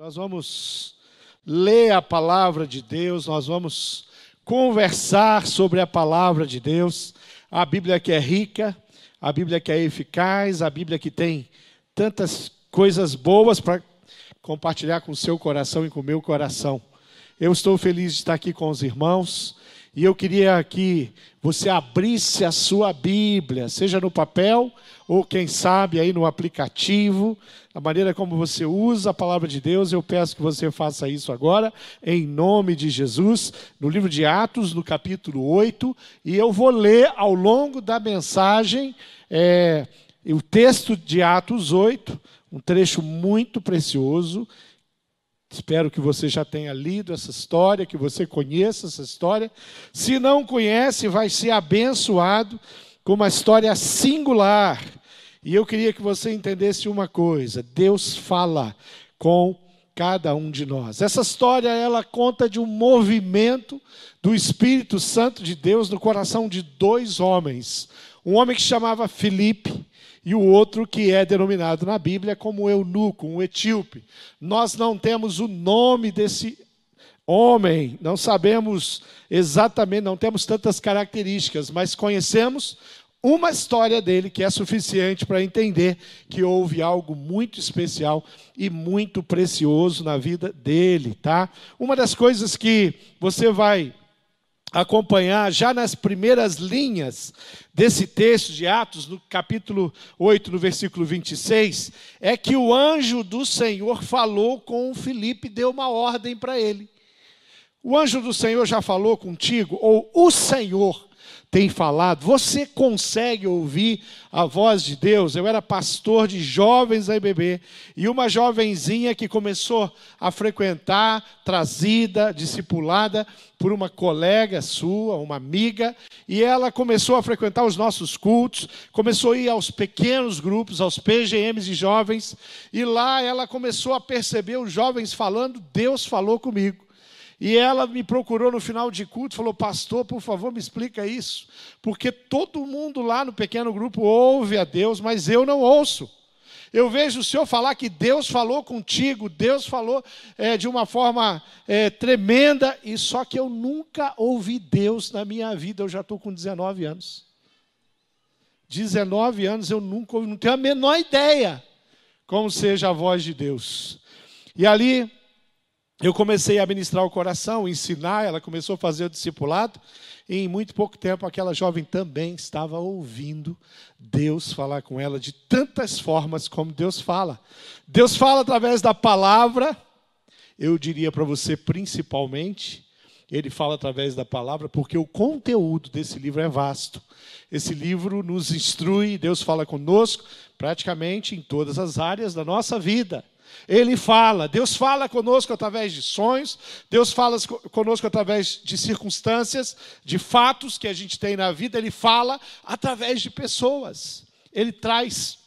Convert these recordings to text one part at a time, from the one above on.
Nós vamos ler a palavra de Deus, nós vamos conversar sobre a palavra de Deus. A Bíblia que é rica, a Bíblia que é eficaz, a Bíblia que tem tantas coisas boas para compartilhar com o seu coração e com o meu coração. Eu estou feliz de estar aqui com os irmãos. E eu queria que você abrisse a sua Bíblia, seja no papel ou quem sabe aí no aplicativo, a maneira como você usa a palavra de Deus, eu peço que você faça isso agora, em nome de Jesus, no livro de Atos, no capítulo 8, e eu vou ler ao longo da mensagem é, o texto de Atos 8, um trecho muito precioso, Espero que você já tenha lido essa história, que você conheça essa história. Se não conhece, vai ser abençoado com uma história singular. E eu queria que você entendesse uma coisa: Deus fala com cada um de nós. Essa história ela conta de um movimento do Espírito Santo de Deus no coração de dois homens. Um homem que chamava Filipe e o outro que é denominado na Bíblia como eunuco, um etíope. Nós não temos o nome desse homem, não sabemos exatamente, não temos tantas características, mas conhecemos uma história dele que é suficiente para entender que houve algo muito especial e muito precioso na vida dele, tá? Uma das coisas que você vai acompanhar já nas primeiras linhas desse texto de Atos, no capítulo 8, no versículo 26, é que o anjo do Senhor falou com Filipe e deu uma ordem para ele. O anjo do Senhor já falou contigo, ou o Senhor tem falado, você consegue ouvir a voz de Deus? Eu era pastor de jovens da IBB e uma jovenzinha que começou a frequentar, trazida, discipulada por uma colega sua, uma amiga, e ela começou a frequentar os nossos cultos, começou a ir aos pequenos grupos, aos PGMs de jovens, e lá ela começou a perceber os jovens falando: Deus falou comigo. E ela me procurou no final de culto, falou: Pastor, por favor, me explica isso. Porque todo mundo lá no pequeno grupo ouve a Deus, mas eu não ouço. Eu vejo o senhor falar que Deus falou contigo, Deus falou é, de uma forma é, tremenda, e só que eu nunca ouvi Deus na minha vida, eu já estou com 19 anos. 19 anos eu nunca ouvi, não tenho a menor ideia como seja a voz de Deus. E ali eu comecei a ministrar o coração, ensinar, ela começou a fazer o discipulado, e em muito pouco tempo aquela jovem também estava ouvindo Deus falar com ela de tantas formas como Deus fala. Deus fala através da palavra, eu diria para você principalmente, ele fala através da palavra, porque o conteúdo desse livro é vasto. Esse livro nos instrui, Deus fala conosco praticamente em todas as áreas da nossa vida. Ele fala, Deus fala conosco através de sonhos, Deus fala conosco através de circunstâncias, de fatos que a gente tem na vida, Ele fala através de pessoas. Ele traz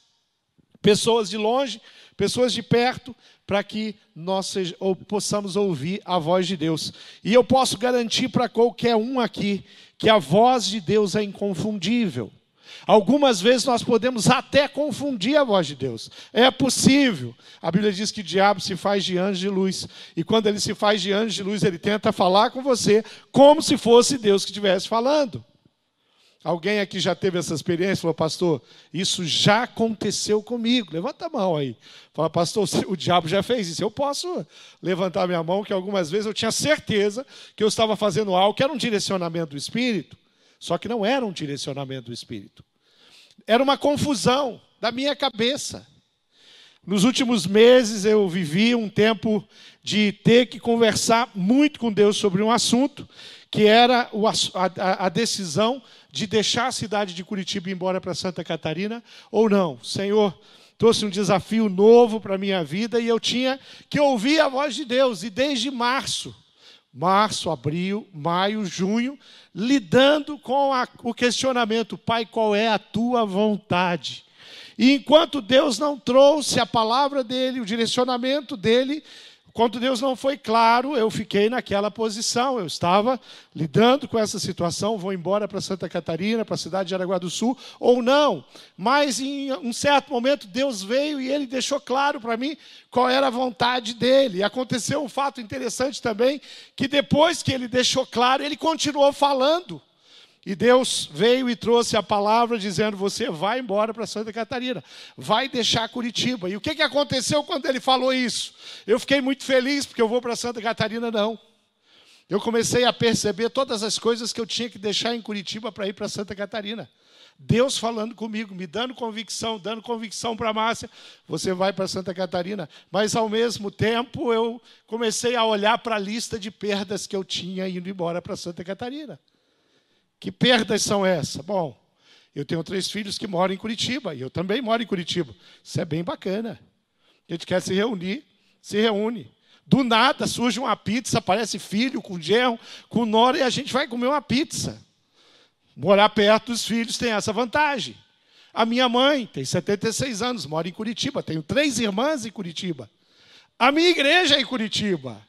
pessoas de longe, pessoas de perto, para que nós seja, ou possamos ouvir a voz de Deus. E eu posso garantir para qualquer um aqui que a voz de Deus é inconfundível. Algumas vezes nós podemos até confundir a voz de Deus. É possível. A Bíblia diz que o diabo se faz de anjo de luz. E quando ele se faz de anjo de luz, ele tenta falar com você como se fosse Deus que estivesse falando. Alguém aqui já teve essa experiência? Falou, pastor, isso já aconteceu comigo. Levanta a mão aí. Fala, pastor, o diabo já fez isso. Eu posso levantar minha mão, que algumas vezes eu tinha certeza que eu estava fazendo algo que era um direcionamento do Espírito, só que não era um direcionamento do Espírito. Era uma confusão da minha cabeça. Nos últimos meses eu vivi um tempo de ter que conversar muito com Deus sobre um assunto, que era a, decisão de deixar a cidade de Curitiba e ir embora para Santa Catarina ou não. Senhor, trouxe um desafio novo para a minha vida e eu tinha que ouvir a voz de Deus. E desde março, março, abril, maio, junho, lidando com a, o questionamento: Pai, qual é a tua vontade? E enquanto Deus não trouxe a palavra dele, o direcionamento dele, quando Deus não foi claro, eu fiquei naquela posição. Eu estava lidando com essa situação, vou embora para Santa Catarina, para a cidade de Araguá do Sul, ou não. Mas em um certo momento Deus veio e ele deixou claro para mim qual era a vontade dele. Aconteceu um fato interessante também, que depois que ele deixou claro, ele continuou falando. E Deus veio e trouxe a palavra dizendo: Você vai embora para Santa Catarina, vai deixar Curitiba. E o que, que aconteceu quando ele falou isso? Eu fiquei muito feliz porque eu vou para Santa Catarina, não. Eu comecei a perceber todas as coisas que eu tinha que deixar em Curitiba para ir para Santa Catarina. Deus falando comigo, me dando convicção, dando convicção para a Márcia, você vai para Santa Catarina. Mas, ao mesmo tempo, eu comecei a olhar para a lista de perdas que eu tinha indo embora para Santa Catarina. Que perdas são essas? Bom, eu tenho três filhos que moram em Curitiba, e eu também moro em Curitiba. Isso é bem bacana. A gente quer se reunir, se reúne. Do nada surge uma pizza, aparece filho com genro, com nora, e a gente vai comer uma pizza. Morar perto dos filhos tem essa vantagem. A minha mãe tem 76 anos, mora em Curitiba, tenho três irmãs em Curitiba. A minha igreja é em Curitiba.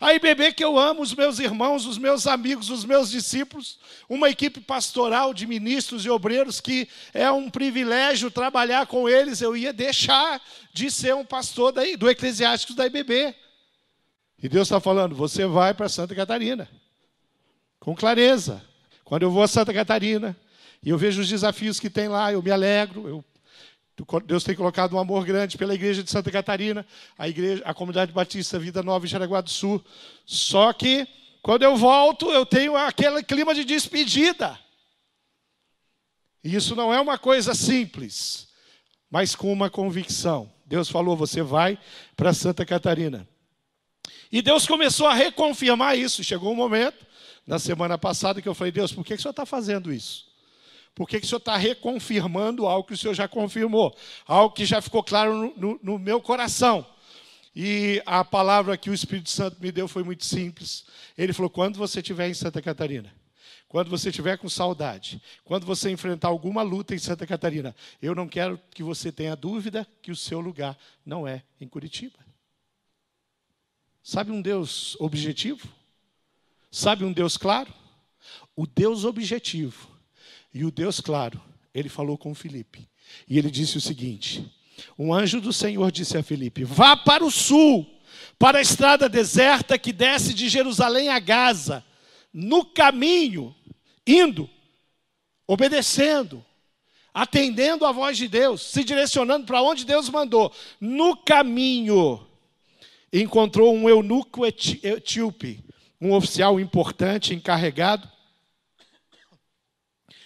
A IBB que eu amo, os meus irmãos, os meus amigos, os meus discípulos, uma equipe pastoral de ministros e obreiros que é um privilégio trabalhar com eles. Eu ia deixar de ser um pastor daí, do eclesiástico da IBB. E Deus está falando: você vai para Santa Catarina, com clareza. Quando eu vou a Santa Catarina e eu vejo os desafios que tem lá, eu me alegro, eu Deus tem colocado um amor grande pela igreja de Santa Catarina, a igreja, a comunidade batista Vida Nova em Jaraguá do Sul. Só que quando eu volto, eu tenho aquele clima de despedida. E isso não é uma coisa simples, mas com uma convicção. Deus falou: você vai para Santa Catarina. E Deus começou a reconfirmar isso. Chegou um momento, na semana passada, que eu falei: Deus, por que o Senhor está fazendo isso? Por que, que o senhor está reconfirmando algo que o senhor já confirmou? Algo que já ficou claro no, no, no meu coração. E a palavra que o Espírito Santo me deu foi muito simples. Ele falou: quando você estiver em Santa Catarina, quando você estiver com saudade, quando você enfrentar alguma luta em Santa Catarina, eu não quero que você tenha dúvida que o seu lugar não é em Curitiba. Sabe um Deus objetivo? Sabe um Deus claro? O Deus objetivo e o Deus claro, ele falou com Filipe. E ele disse o seguinte: Um anjo do Senhor disse a Filipe: Vá para o sul, para a estrada deserta que desce de Jerusalém a Gaza. No caminho, indo, obedecendo, atendendo à voz de Deus, se direcionando para onde Deus mandou. No caminho, encontrou um eunuco etíope, um oficial importante encarregado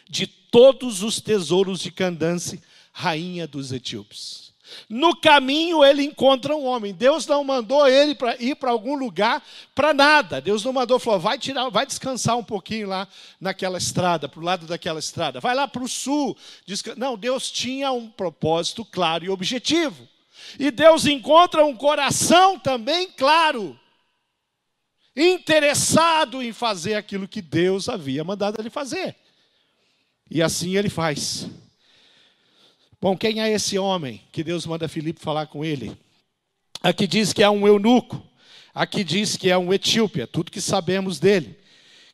de todos os tesouros de Candace, rainha dos etíopes. No caminho ele encontra um homem. Deus não mandou ele para ir para algum lugar para nada. Deus não mandou, falou, vai tirar, vai descansar um pouquinho lá naquela estrada, para o lado daquela estrada. Vai lá para o sul. Não, Deus tinha um propósito claro e objetivo. E Deus encontra um coração também claro, interessado em fazer aquilo que Deus havia mandado ele fazer. E assim ele faz. Bom, quem é esse homem que Deus manda Filipe falar com ele? Aqui diz que é um eunuco, aqui diz que é um etíope, é tudo que sabemos dele.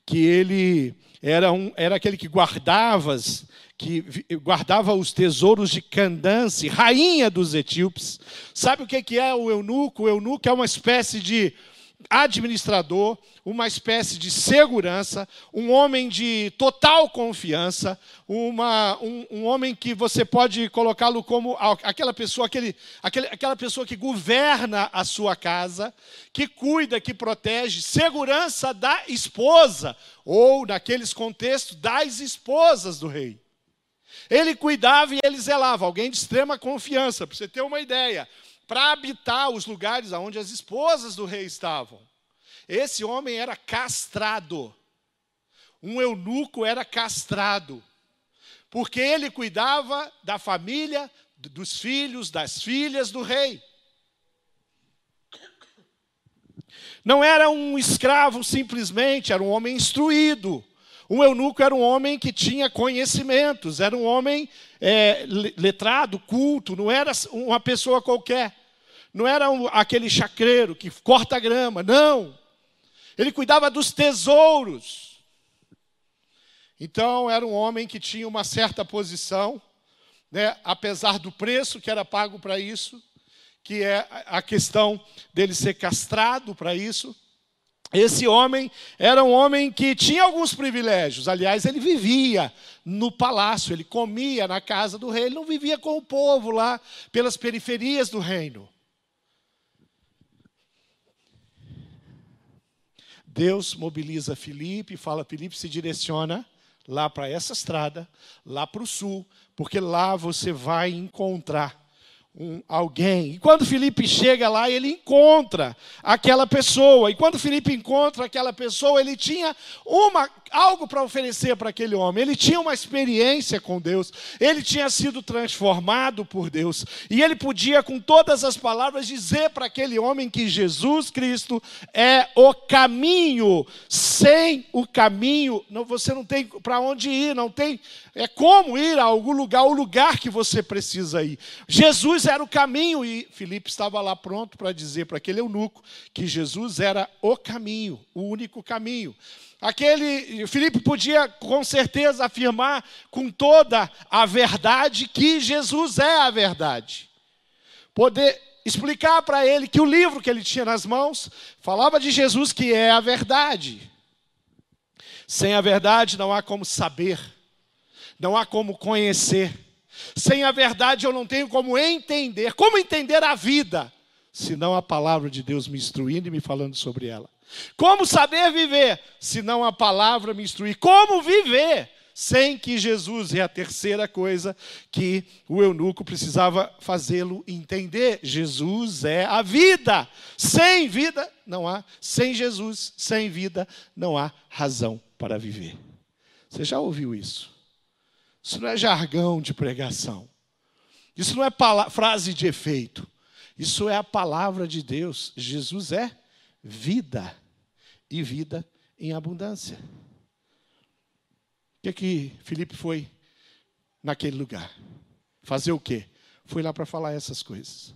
Que ele era, um, era aquele que guardava, que guardava os tesouros de Candace, rainha dos etíopes. Sabe o que é o eunuco? O eunuco é uma espécie de administrador, uma espécie de segurança, um homem de total confiança, uma, um, um homem que você pode colocá-lo como aquela pessoa, aquele, aquele, aquela pessoa que governa a sua casa, que cuida, que protege, segurança da esposa, ou naqueles contextos, das esposas do rei. Ele cuidava e ele zelava, alguém de extrema confiança, para você ter uma ideia para habitar os lugares onde as esposas do rei estavam. Esse homem era castrado. Um eunuco era castrado. Porque ele cuidava da família, dos filhos, das filhas do rei. Não era um escravo simplesmente, era um homem instruído, Um eunuco era um homem que tinha conhecimentos, era um homem é, letrado, culto, não era uma pessoa qualquer. Não era aquele chacreiro que corta grama, não. Ele cuidava dos tesouros. Então, era um homem que tinha uma certa posição, né, apesar do preço que era pago para isso, que é a questão dele ser castrado para isso. Esse homem era um homem que tinha alguns privilégios. Aliás, ele vivia no palácio, ele comia na casa do rei, ele não vivia com o povo lá pelas periferias do reino. Deus mobiliza Filipe e fala: Filipe se direciona lá para essa estrada, lá para o sul, porque lá você vai encontrar um, alguém. E quando Felipe chega lá, ele encontra aquela pessoa. E quando Felipe encontra aquela pessoa, ele tinha uma, algo para oferecer para aquele homem. Ele tinha uma experiência com Deus. Ele tinha sido transformado por Deus. E ele podia, com todas as palavras, dizer para aquele homem que Jesus Cristo é o caminho. Sem o caminho, não, você não tem para onde ir, não tem é como ir a algum lugar, o lugar que você precisa ir. Jesus era o caminho e Filipe estava lá pronto para dizer para aquele eunuco que Jesus era o caminho, o único caminho. Aquele Filipe podia com certeza afirmar com toda a verdade que Jesus é a verdade. Poder explicar para ele que o livro que ele tinha nas mãos falava de Jesus que é a verdade. Sem a verdade não há como saber não há como conhecer. Sem a verdade eu não tenho como entender. Como entender a vida? Se não a palavra de Deus me instruindo e me falando sobre ela. Como saber viver? Se não a palavra me instruir. Como viver? Sem que Jesus, é a terceira coisa que o eunuco precisava fazê-lo entender. Jesus é a vida. Sem vida não há, sem Jesus, sem vida não há razão para viver. Você já ouviu isso? Isso não é jargão de pregação. Isso não é frase de efeito. Isso é a palavra de Deus. Jesus é vida e vida em abundância. O que é que Felipe foi naquele lugar? Fazer o quê? Foi lá para falar essas coisas.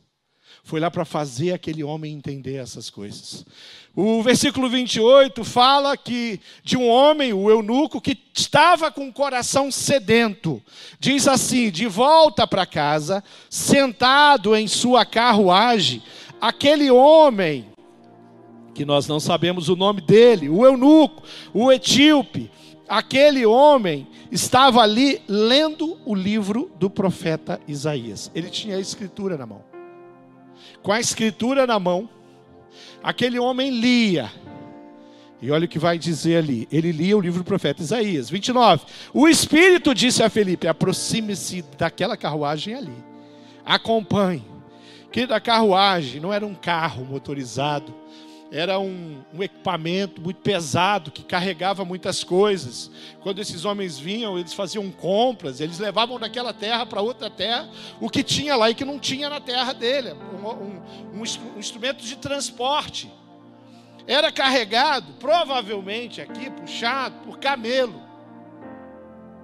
Foi lá para fazer aquele homem entender essas coisas. O versículo 28 fala que de um homem, o eunuco, que estava com o coração sedento. Diz assim: de volta para casa, sentado em sua carruagem, aquele homem, que nós não sabemos o nome dele, o eunuco, o etíope, aquele homem estava ali lendo o livro do profeta Isaías. Ele tinha a escritura na mão com a escritura na mão, aquele homem lia. E olha o que vai dizer ali. Ele lia o livro do profeta Isaías, 29. O Espírito disse a Felipe: aproxime-se daquela carruagem ali. Acompanhe. Que da carruagem não era um carro motorizado, era um, um, equipamento muito pesado que carregava muitas coisas. Quando esses homens vinham, eles faziam compras, eles levavam daquela terra para outra terra o que tinha lá e que não tinha na terra dele um, um, um instrumento de transporte. Era carregado, provavelmente aqui, puxado por camelo,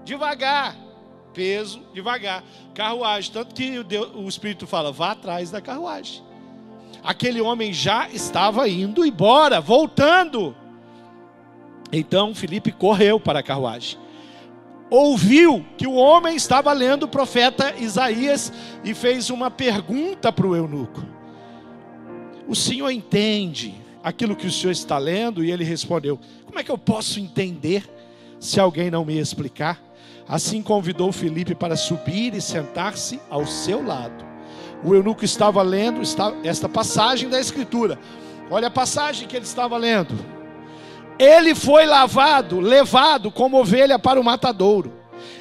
devagar, peso, devagar, carruagem. Tanto que o, Deus, o Espírito fala: vá atrás da carruagem aquele homem já estava indo embora, voltando. Então Felipe correu para a carruagem. Ouviu que o homem estava lendo o profeta Isaías e fez uma pergunta para o eunuco: O senhor entende aquilo que o senhor está lendo? E ele respondeu: Como é que eu posso entender se alguém não me explicar? Assim convidou Felipe para subir e sentar-se ao seu lado o eunuco estava lendo esta passagem da Escritura. Olha a passagem que ele estava lendo. Ele foi lavado, levado como ovelha para o matadouro,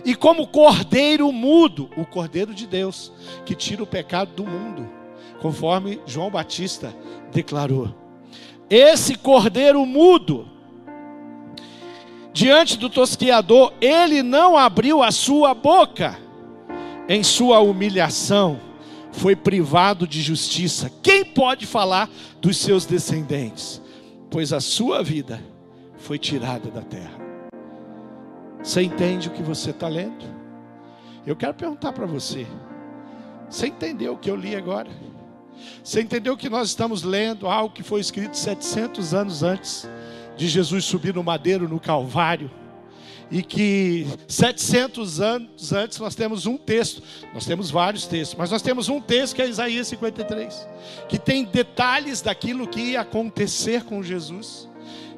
e como cordeiro mudo, o cordeiro de Deus, que tira o pecado do mundo, conforme João Batista declarou. Esse cordeiro mudo, diante do tosquiador, ele não abriu a sua boca em sua humilhação foi privado de justiça. Quem pode falar dos seus descendentes? Pois a sua vida foi tirada da terra. Você entende o que você está lendo? Eu quero perguntar para você: você entendeu o que eu li agora? Você entendeu que nós estamos lendo algo que foi escrito 700 anos antes de Jesus subir no madeiro no Calvário? E que 700 anos antes nós temos um texto, nós temos vários textos, mas nós temos um texto que é Isaías 53, que tem detalhes daquilo que ia acontecer com Jesus.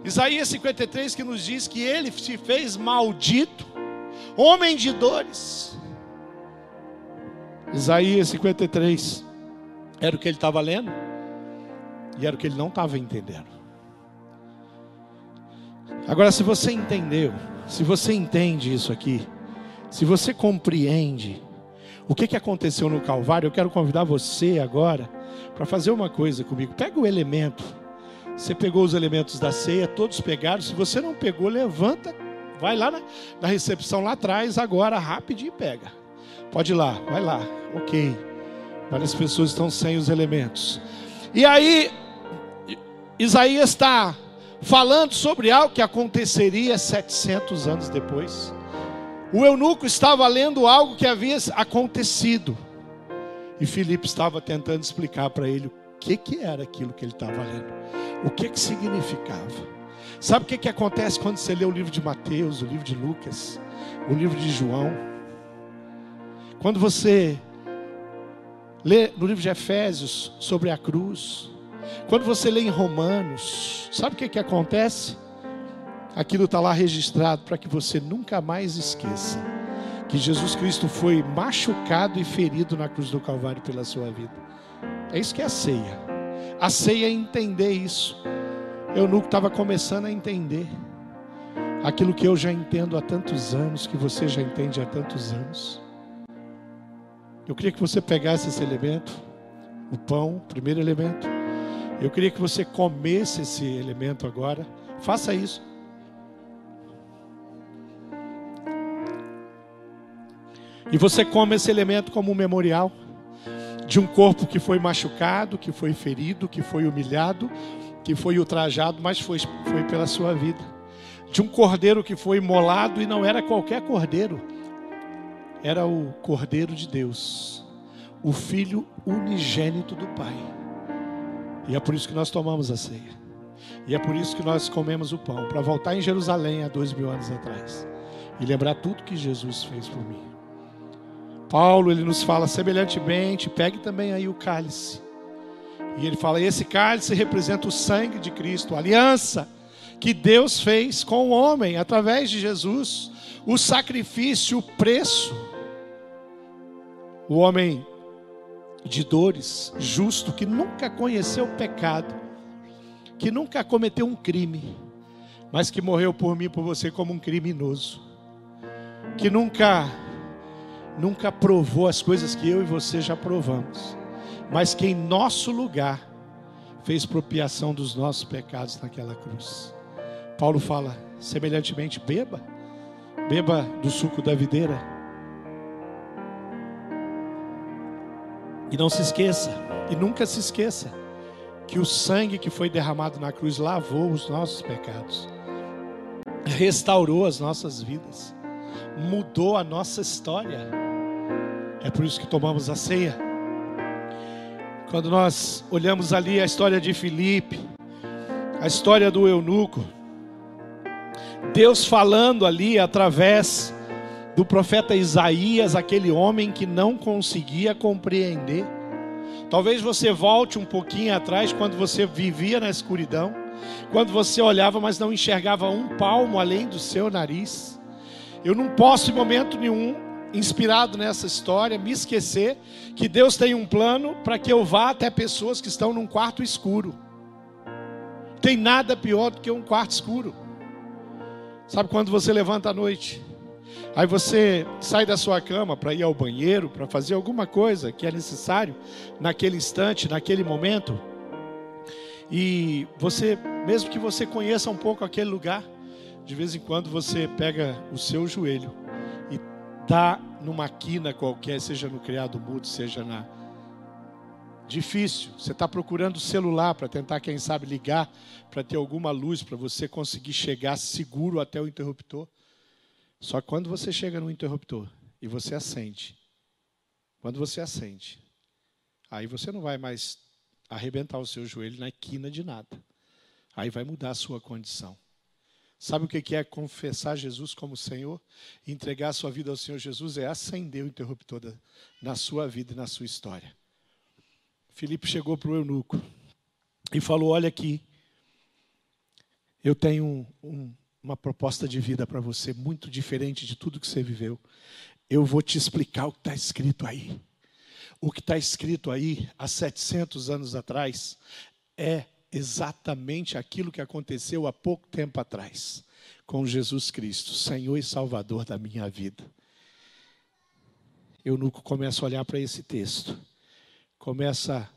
Isaías 53 que nos diz que ele se fez maldito, homem de dores. Isaías 53 era o que ele estava lendo e era o que ele não estava entendendo. Agora, se você entendeu, se você entende isso aqui, se você compreende o que, que aconteceu no Calvário, eu quero convidar você agora para fazer uma coisa comigo. Pega o elemento. Você pegou os elementos da ceia, todos pegaram. Se você não pegou, levanta, vai lá na, na recepção lá atrás, agora, rapidinho e pega. Pode ir lá, vai lá. Ok. Várias pessoas estão sem os elementos. E aí, Isaías está falando sobre algo que aconteceria 700 anos depois. O eunuco estava lendo algo que havia acontecido. E Filipe estava tentando explicar para ele o que, que era aquilo que ele estava lendo. O que, que significava. Sabe o que, que acontece quando você lê o livro de Mateus, o livro de Lucas, o livro de João? Quando você lê no livro de Efésios sobre a cruz, quando você lê em Romanos, sabe o que, que acontece? Aquilo está lá registrado para que você nunca mais esqueça que Jesus Cristo foi machucado e ferido na cruz do Calvário pela sua vida. É isso que é a ceia. A ceia é entender isso. Eu nunca estava começando a entender aquilo que eu já entendo há tantos anos, que você já entende há tantos anos. Eu queria que você pegasse esse elemento, o pão, primeiro elemento. Eu queria que você comesse esse elemento agora. Faça isso. E você come esse elemento como um memorial de um corpo que foi machucado, que foi ferido, que foi humilhado, que foi ultrajado, mas foi, foi pela sua vida. De um cordeiro que foi imolado e não era qualquer cordeiro era o Cordeiro de Deus, o Filho unigênito do Pai. E é por isso que nós tomamos a ceia. E é por isso que nós comemos o pão, para voltar em Jerusalém há dois mil anos atrás e lembrar tudo que Jesus fez por mim. Paulo ele nos fala semelhantemente, pegue também aí o cálice. E ele fala: esse cálice representa o sangue de Cristo, a aliança que Deus fez com o homem através de Jesus, o sacrifício, o preço o homem de dores, justo, que nunca conheceu pecado, que nunca cometeu um crime, mas que morreu por mim por você como um criminoso, que nunca, nunca provou as coisas que eu e você já provamos, mas que em nosso lugar fez propiação dos nossos pecados naquela cruz. Paulo fala, semelhantemente, beba, beba do suco da videira E não se esqueça, e nunca se esqueça, que o sangue que foi derramado na cruz lavou os nossos pecados, restaurou as nossas vidas, mudou a nossa história. É por isso que tomamos a ceia. Quando nós olhamos ali a história de Filipe, a história do eunuco, Deus falando ali através do profeta Isaías, aquele homem que não conseguia compreender. Talvez você volte um pouquinho atrás, quando você vivia na escuridão, quando você olhava, mas não enxergava um palmo além do seu nariz. Eu não posso, em momento nenhum, inspirado nessa história, me esquecer que Deus tem um plano para que eu vá até pessoas que estão num quarto escuro. Tem nada pior do que um quarto escuro. Sabe quando você levanta à noite? Aí você sai da sua cama para ir ao banheiro, para fazer alguma coisa que é necessário naquele instante, naquele momento. E você, mesmo que você conheça um pouco aquele lugar, de vez em quando você pega o seu joelho e dá numa quina qualquer, seja no criado mudo, seja na difícil. Você está procurando o celular para tentar, quem sabe, ligar para ter alguma luz para você conseguir chegar seguro até o interruptor. Só que quando você chega no interruptor e você acende, quando você acende, aí você não vai mais arrebentar o seu joelho na quina de nada. Aí vai mudar a sua condição. Sabe o que é confessar Jesus como Senhor? Entregar a sua vida ao Senhor Jesus é acender o interruptor na sua vida e na sua história. Filipe chegou para o eunuco e falou: Olha aqui, eu tenho um, uma proposta de vida para você muito diferente de tudo que você viveu. Eu vou te explicar o que está escrito aí. O que está escrito aí há 700 anos atrás é exatamente aquilo que aconteceu há pouco tempo atrás com Jesus Cristo, Senhor e Salvador da minha vida. Eu nunca começo a olhar para esse texto, começa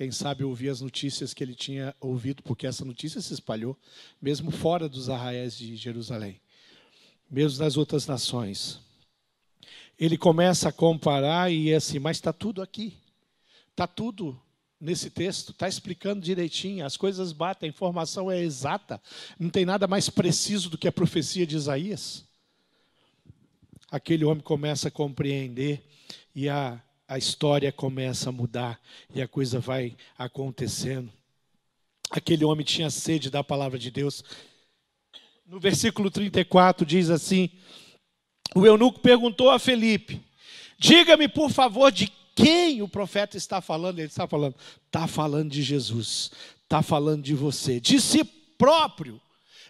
quem sabe ouvir as notícias que ele tinha ouvido, porque essa notícia se espalhou, mesmo fora dos arraiais de Jerusalém, mesmo nas outras nações. Ele começa a comparar e é assim, mas está tudo aqui, está tudo nesse texto, está explicando direitinho, as coisas batem, a informação é exata, não tem nada mais preciso do que a profecia de Isaías. Aquele homem começa a compreender e a a história começa a mudar e a coisa vai acontecendo. Aquele homem tinha sede da palavra de Deus. No versículo 34 diz assim: O eunuco perguntou a Felipe: Diga-me, por favor, de quem o profeta está falando? Ele está falando, está falando de Jesus, está falando de você, de si próprio.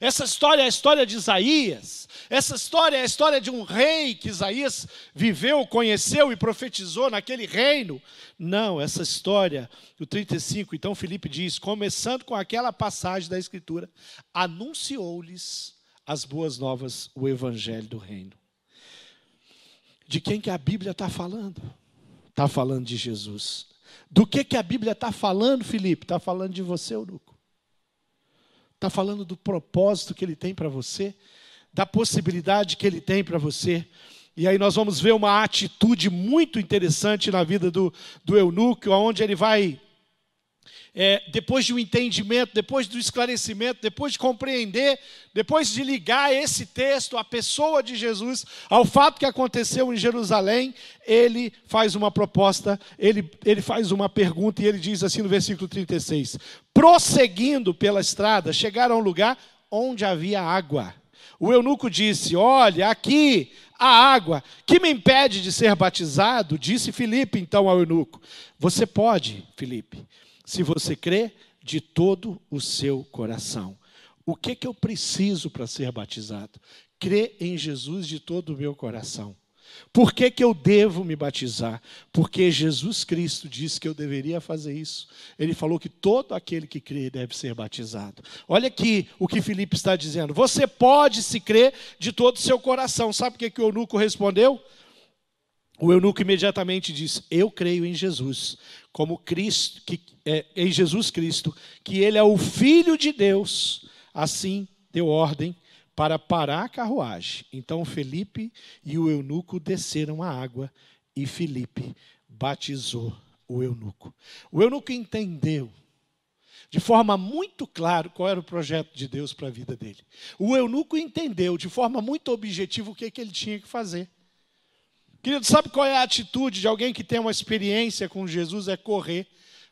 Essa história é a história de Isaías. Essa história é a história de um rei que Isaías viveu, conheceu e profetizou naquele reino. Não, essa história, o 35, então Felipe diz, começando com aquela passagem da Escritura, anunciou-lhes as boas novas, o evangelho do reino. De quem que a Bíblia está falando? Está falando de Jesus. Do que, que a Bíblia está falando, Felipe? Está falando de você, Eunuco. Está falando do propósito que ele tem para você, da possibilidade que ele tem para você. E aí nós vamos ver uma atitude muito interessante na vida do, do eunuco, onde ele vai é, depois de um entendimento, depois do esclarecimento, depois de compreender, depois de ligar esse texto à pessoa de Jesus, ao fato que aconteceu em Jerusalém, ele faz uma proposta, ele, ele faz uma pergunta e ele diz assim no versículo 36: Prosseguindo pela estrada, chegaram a um lugar onde havia água. O eunuco disse: Olha, aqui a água, que me impede de ser batizado? Disse Filipe então ao eunuco: Você pode, Filipe se você crê de todo o seu coração. O que, que eu preciso para ser batizado? Crer em Jesus de todo o meu coração. Por que, que eu devo me batizar? Porque Jesus Cristo disse que eu deveria fazer isso. Ele falou que todo aquele que crê deve ser batizado. Olha aqui o que Filipe está dizendo. Você pode se crer de todo o seu coração. Sabe o que, que o eunuco respondeu? O eunuco imediatamente diz: Eu creio em Jesus, como Cristo, que, é, em Jesus Cristo, que Ele é o Filho de Deus. Assim deu ordem para parar a carruagem. Então Felipe e o eunuco desceram a água e Felipe batizou o eunuco. O eunuco entendeu de forma muito clara qual era o projeto de Deus para a vida dele. O eunuco entendeu de forma muito objetiva o que, que ele tinha que fazer. Querido, sabe qual é a atitude de alguém que tem uma experiência com Jesus? É correr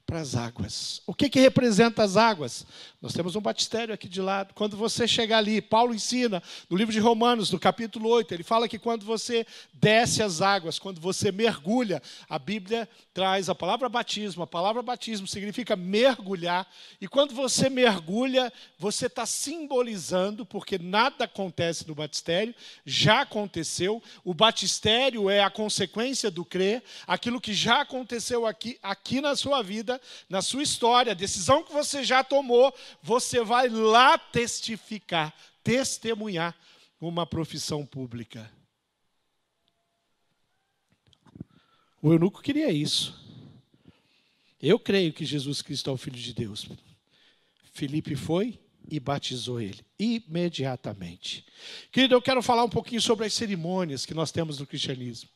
para as águas. O que, que representa as águas? Nós temos um batistério aqui de lado. Quando você chegar ali, Paulo ensina no livro de Romanos, no capítulo 8, ele fala que quando você desce as águas, quando você mergulha, a Bíblia traz a palavra batismo. A palavra batismo significa mergulhar. E quando você mergulha, você está simbolizando, porque nada acontece no batistério, já aconteceu. O batistério é a consequência do crer, aquilo que já aconteceu aqui, aqui na sua vida na sua história, a decisão que você já tomou, você vai lá testificar, testemunhar uma profissão pública. O eunuco queria isso. Eu creio que Jesus Cristo é o Filho de Deus. Felipe foi e batizou ele imediatamente. Querido, eu quero falar um pouquinho sobre as cerimônias que nós temos no cristianismo.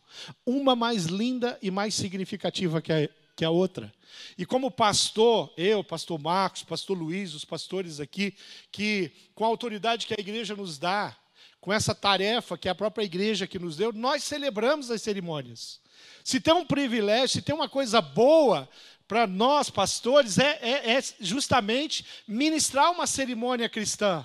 Uma mais linda e mais significativa que a, que a outra. E como pastor, eu, pastor Marcos, pastor Luiz, os pastores aqui, que com a autoridade que a igreja nos dá, com essa tarefa que a própria igreja que nos deu, nós celebramos as cerimônias. Se tem um privilégio, se tem uma coisa boa para nós, pastores, é, é, é justamente ministrar uma cerimônia cristã.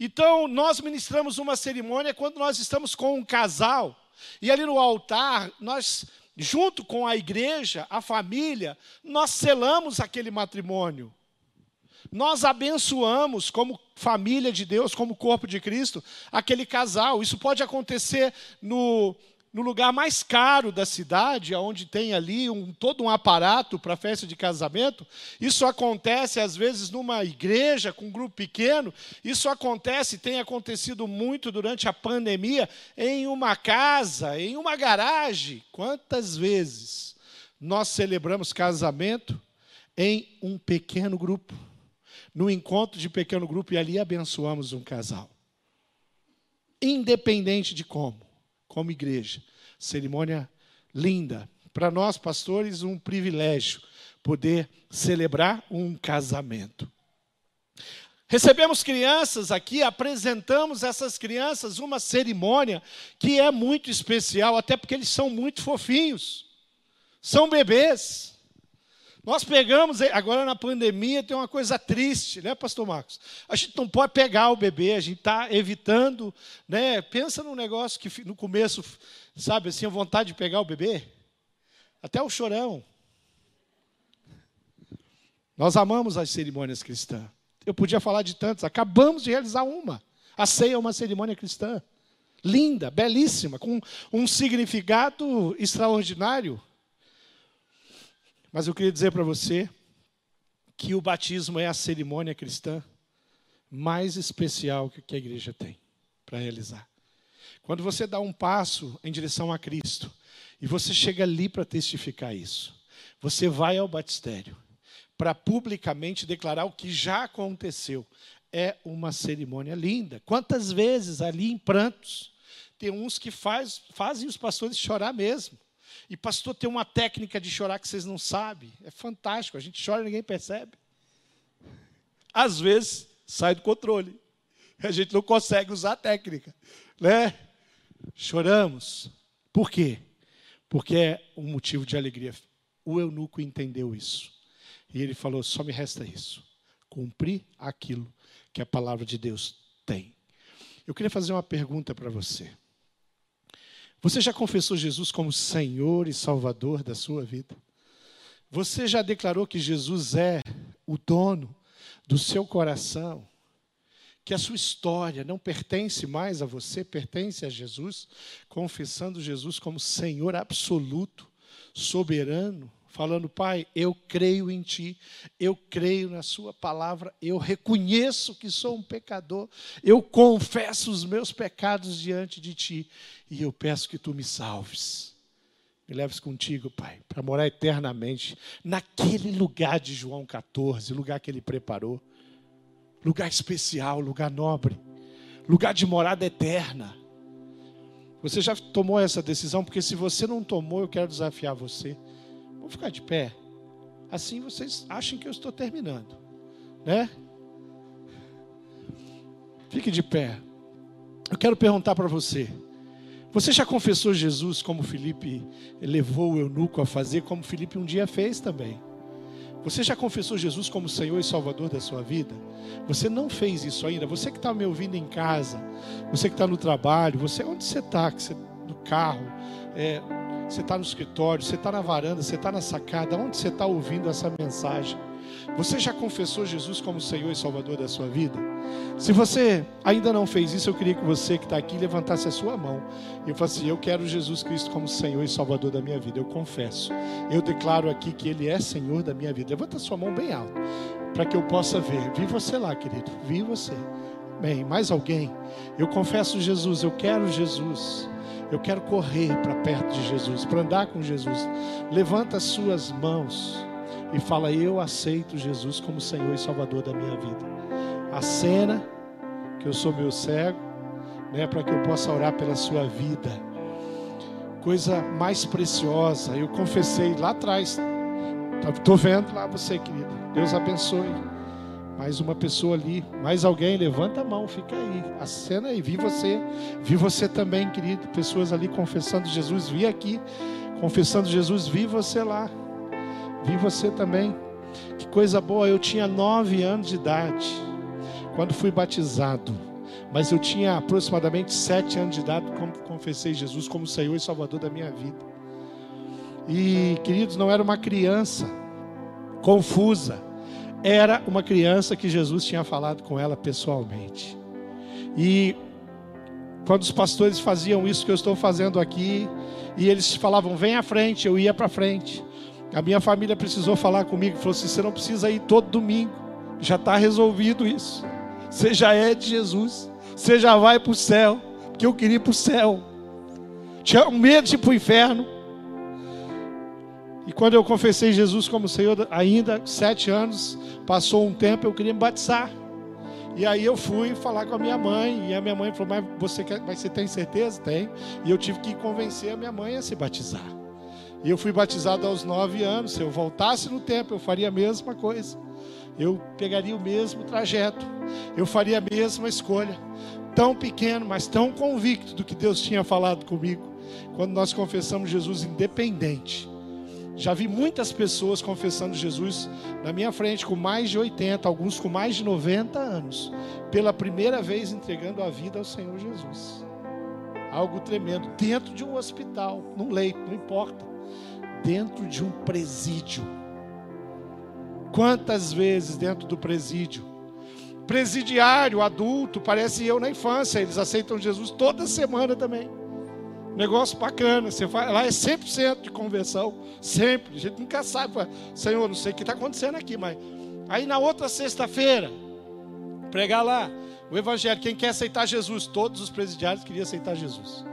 Então, nós ministramos uma cerimônia quando nós estamos com um casal, e ali no altar, nós, junto com a igreja, a família, nós selamos aquele matrimônio. Nós abençoamos, como família de Deus, como corpo de Cristo, aquele casal. Isso pode acontecer no, no lugar mais caro da cidade, onde tem ali um, todo um aparato para festa de casamento. Isso acontece, às vezes, numa igreja com um grupo pequeno. Isso acontece, tem acontecido muito durante a pandemia, em uma casa, em uma garagem. Quantas vezes nós celebramos casamento em um pequeno grupo? No encontro de pequeno grupo, e ali abençoamos um casal. Independente de como como igreja. Cerimônia linda. Para nós, pastores, um privilégio poder celebrar um casamento. Recebemos crianças aqui, apresentamos essas crianças uma cerimônia que é muito especial, até porque eles são muito fofinhos. São bebês. Nós pegamos, agora na pandemia tem uma coisa triste, né, pastor Marcos? A gente não pode pegar o bebê, a gente está evitando, né? Pensa num negócio que no começo, sabe assim, a vontade de pegar o bebê, até o chorão. Nós amamos as cerimônias cristãs. Eu podia falar de tantas, acabamos de realizar uma. A ceia é uma cerimônia cristã. Linda, belíssima, com um significado extraordinário. Mas eu queria dizer para você que o batismo é a cerimônia cristã mais especial que a igreja tem para realizar. Quando você dá um passo em direção a Cristo e você chega ali para testificar isso, você vai ao batistério para publicamente declarar o que já aconteceu. É uma cerimônia linda. Quantas vezes ali em prantos, tem uns que faz, fazem os pastores chorar mesmo. E pastor, tem uma técnica de chorar que vocês não sabem. É fantástico. A gente chora e ninguém percebe. Às vezes sai do controle. A gente não consegue usar a técnica, né? Choramos. Por quê? Porque é um motivo de alegria. O eunuco entendeu isso. E ele falou: só me resta isso. Cumprir aquilo que a palavra de Deus tem. Eu queria fazer uma pergunta para você. Você já confessou Jesus como Senhor e Salvador da sua vida? Você já declarou que Jesus é o dono do seu coração? Que a sua história não pertence mais a você, pertence a Jesus, confessando Jesus como Senhor absoluto, soberano, falando: Pai, eu creio em Ti, eu creio na Sua palavra, eu reconheço que sou um pecador, eu confesso os meus pecados diante de Ti e eu peço que Tu me salves. Me leves contigo, Pai, para morar eternamente naquele lugar de João 14, lugar que Ele preparou, lugar especial, lugar nobre, lugar de morada eterna. Você já tomou essa decisão? Porque se você não tomou, eu quero desafiar você. Vamos ficar de pé. Assim vocês acham que eu estou terminando, né? Fique de pé. Eu quero perguntar para você. Você já confessou Jesus como Felipe levou o eunuco a fazer, como Felipe um dia fez também? Você já confessou Jesus como Senhor e Salvador da sua vida? Você não fez isso ainda? Você que está me ouvindo em casa, você que está no trabalho, você onde você está, no carro, é, você está no escritório, você está na varanda, você está na sacada, onde você está ouvindo essa mensagem? Você já confessou Jesus como Senhor e Salvador da sua vida? Se você ainda não fez isso, eu queria que você que está aqui levantasse a sua mão e falasse: assim, Eu quero Jesus Cristo como Senhor e Salvador da minha vida. Eu confesso. Eu declaro aqui que Ele é Senhor da minha vida. Levanta a sua mão bem alto para que eu possa ver. Vi você lá, querido. Vi você. Bem, mais alguém? Eu confesso Jesus. Eu quero Jesus. Eu quero correr para perto de Jesus, para andar com Jesus. Levanta as suas mãos e fala: Eu aceito Jesus como Senhor e Salvador da minha vida. A cena que eu sou meu cego, né, para que eu possa orar pela sua vida. Coisa mais preciosa. Eu confessei lá atrás. Estou vendo lá você, querida. Deus abençoe. Mais uma pessoa ali, mais alguém, levanta a mão, fica aí. A cena aí, vi você, vi você também, querido. Pessoas ali confessando Jesus, vi aqui, confessando Jesus, vi você lá, vi você também. Que coisa boa, eu tinha nove anos de idade quando fui batizado, mas eu tinha aproximadamente sete anos de idade quando confessei Jesus como Senhor e Salvador da minha vida. E, queridos, não era uma criança confusa, era uma criança que Jesus tinha falado com ela pessoalmente. E quando os pastores faziam isso que eu estou fazendo aqui, e eles falavam, vem à frente, eu ia para frente. A minha família precisou falar comigo, falou assim: você não precisa ir todo domingo, já está resolvido isso. Você já é de Jesus, você já vai para o céu, porque eu queria ir para o céu. Tinha medo de ir para o inferno. E quando eu confessei Jesus como Senhor, ainda sete anos, passou um tempo, eu queria me batizar. E aí eu fui falar com a minha mãe, e a minha mãe falou, mas você, quer, mas você tem certeza? Tem. E eu tive que convencer a minha mãe a se batizar. E eu fui batizado aos nove anos. Se eu voltasse no tempo, eu faria a mesma coisa. Eu pegaria o mesmo trajeto. Eu faria a mesma escolha. Tão pequeno, mas tão convicto do que Deus tinha falado comigo. Quando nós confessamos Jesus independente já vi muitas pessoas confessando Jesus na minha frente, com mais de 80, alguns com mais de 90 anos, pela primeira vez entregando a vida ao Senhor Jesus. Algo tremendo, dentro de um hospital, num leito, não importa, dentro de um presídio. Quantas vezes dentro do presídio? Presidiário, adulto, parece eu na infância, eles aceitam Jesus toda semana também. Negócio bacana. Você vai, lá é 100% de conversão. Sempre. A gente nunca sabe. Senhor, não sei o que está acontecendo aqui, mas. Aí na outra sexta-feira, pregar lá. O Evangelho. Quem quer aceitar Jesus? Todos os presidiários queriam aceitar Jesus.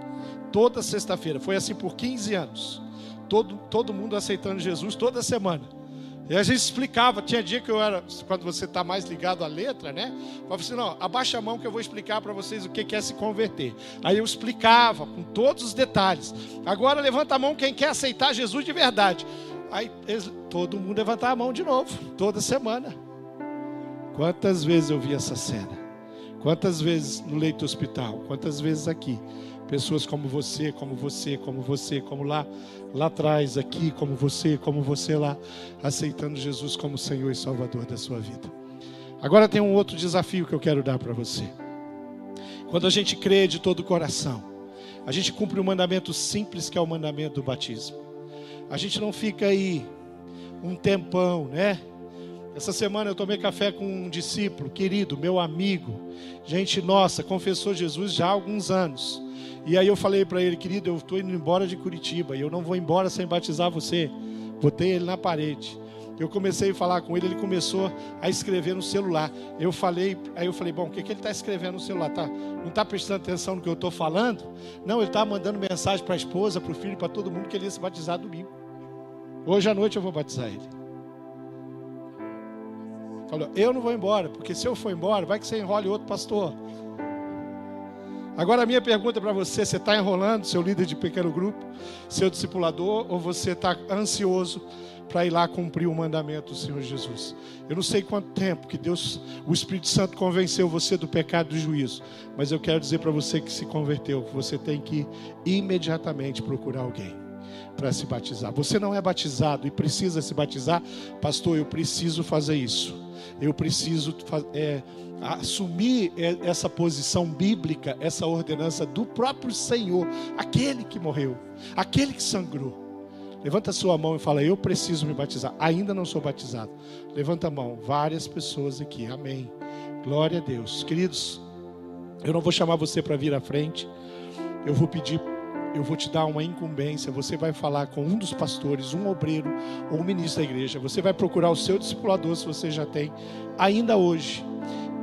Toda sexta-feira. Foi assim por 15 anos. Todo, todo mundo aceitando Jesus toda semana. E a gente explicava, tinha dia que eu era, quando você está mais ligado à letra, né? Falava assim, não, abaixa a mão que eu vou explicar para vocês o que é se converter. Aí eu explicava com todos os detalhes. Agora levanta a mão quem quer aceitar Jesus de verdade. Aí todo mundo levantava a mão de novo, toda semana. Quantas vezes eu vi essa cena? Quantas vezes no leito hospital? Quantas vezes aqui? Pessoas como você, como você, como você, como lá, lá atrás, aqui, como você, como você lá, aceitando Jesus como Senhor e Salvador da sua vida. Agora tem um outro desafio que eu quero dar para você. Quando a gente crê de todo o coração, a gente cumpre um mandamento simples que é o mandamento do batismo. A gente não fica aí um tempão, né? Essa semana eu tomei café com um discípulo querido, meu amigo, gente nossa, confessou Jesus já há alguns anos. E aí eu falei para ele, querido, eu estou indo embora de Curitiba e eu não vou embora sem batizar você. Botei ele na parede. Eu comecei a falar com ele, ele começou a escrever no celular. Eu falei, aí eu falei, bom, o que, que ele está escrevendo no celular? Tá, não está prestando atenção no que eu estou falando? Não, ele está mandando mensagem para a esposa, para o filho, para todo mundo que ele ia se batizar domingo. Hoje à noite eu vou batizar ele. Falou, eu não vou embora, porque se eu for embora, vai que você enrole outro pastor. Agora a minha pergunta para você: você está enrolando seu líder de pequeno grupo, seu discipulador, ou você está ansioso para ir lá cumprir o mandamento do Senhor Jesus? Eu não sei quanto tempo que Deus, o Espírito Santo convenceu você do pecado do juízo, mas eu quero dizer para você que se converteu, que você tem que imediatamente procurar alguém para se batizar. Você não é batizado e precisa se batizar, pastor, eu preciso fazer isso. Eu preciso é, assumir essa posição bíblica, essa ordenança do próprio Senhor, aquele que morreu, aquele que sangrou. Levanta sua mão e fala: Eu preciso me batizar. Ainda não sou batizado. Levanta a mão. Várias pessoas aqui. Amém. Glória a Deus. Queridos, eu não vou chamar você para vir à frente. Eu vou pedir eu vou te dar uma incumbência. Você vai falar com um dos pastores, um obreiro ou um ministro da igreja. Você vai procurar o seu discipulador, se você já tem, ainda hoje.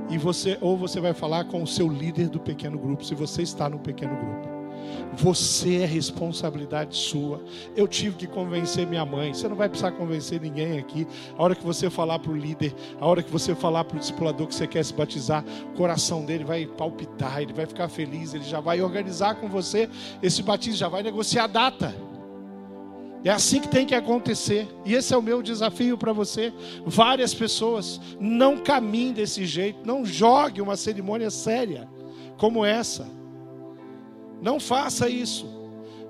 E você, ou você vai falar com o seu líder do pequeno grupo, se você está no pequeno grupo. Você é responsabilidade sua. Eu tive que convencer minha mãe. Você não vai precisar convencer ninguém aqui. A hora que você falar para o líder, a hora que você falar para o discipulador que você quer se batizar, o coração dele vai palpitar, ele vai ficar feliz, ele já vai organizar com você esse batismo, já vai negociar a data. É assim que tem que acontecer. E esse é o meu desafio para você. Várias pessoas não caminhem desse jeito, não jogue uma cerimônia séria como essa. Não faça isso.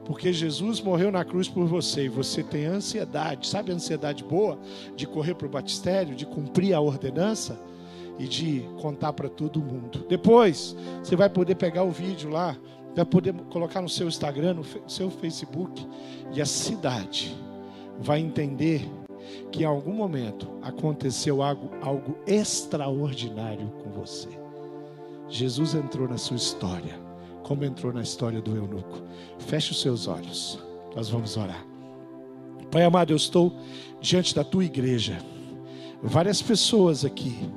Porque Jesus morreu na cruz por você e você tem ansiedade, sabe a ansiedade boa de correr para o batistério, de cumprir a ordenança e de contar para todo mundo. Depois, você vai poder pegar o vídeo lá vai poder colocar no seu Instagram, no seu Facebook, e a cidade vai entender que em algum momento aconteceu algo, algo extraordinário com você. Jesus entrou na sua história, como entrou na história do eunuco. Feche os seus olhos, nós vamos orar. Pai amado, eu estou diante da tua igreja, várias pessoas aqui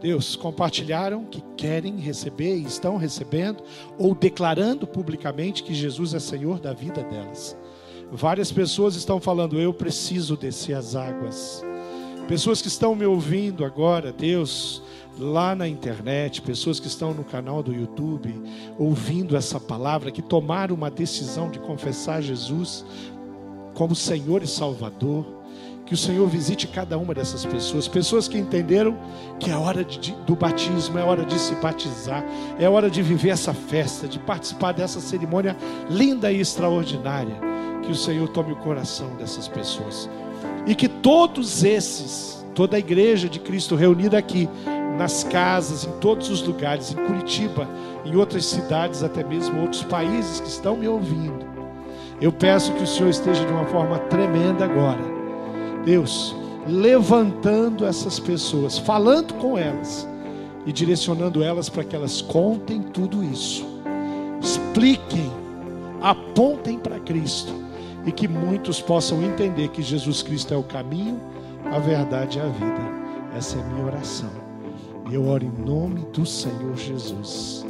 Deus, compartilharam que querem receber e estão recebendo, ou declarando publicamente que Jesus é Senhor da vida delas. Várias pessoas estão falando, eu preciso descer as águas. Pessoas que estão me ouvindo agora, Deus, lá na internet, pessoas que estão no canal do YouTube, ouvindo essa palavra, que tomaram uma decisão de confessar Jesus como Senhor e Salvador que o Senhor visite cada uma dessas pessoas, pessoas que entenderam que é hora de, do batismo, é hora de se batizar, é hora de viver essa festa, de participar dessa cerimônia linda e extraordinária. Que o Senhor tome o coração dessas pessoas e que todos esses, toda a igreja de Cristo reunida aqui, nas casas, em todos os lugares, em Curitiba, em outras cidades, até mesmo outros países que estão me ouvindo. Eu peço que o Senhor esteja de uma forma tremenda agora Deus, levantando essas pessoas, falando com elas e direcionando elas para que elas contem tudo isso, expliquem, apontem para Cristo e que muitos possam entender que Jesus Cristo é o caminho, a verdade e a vida. Essa é a minha oração. E eu oro em nome do Senhor Jesus.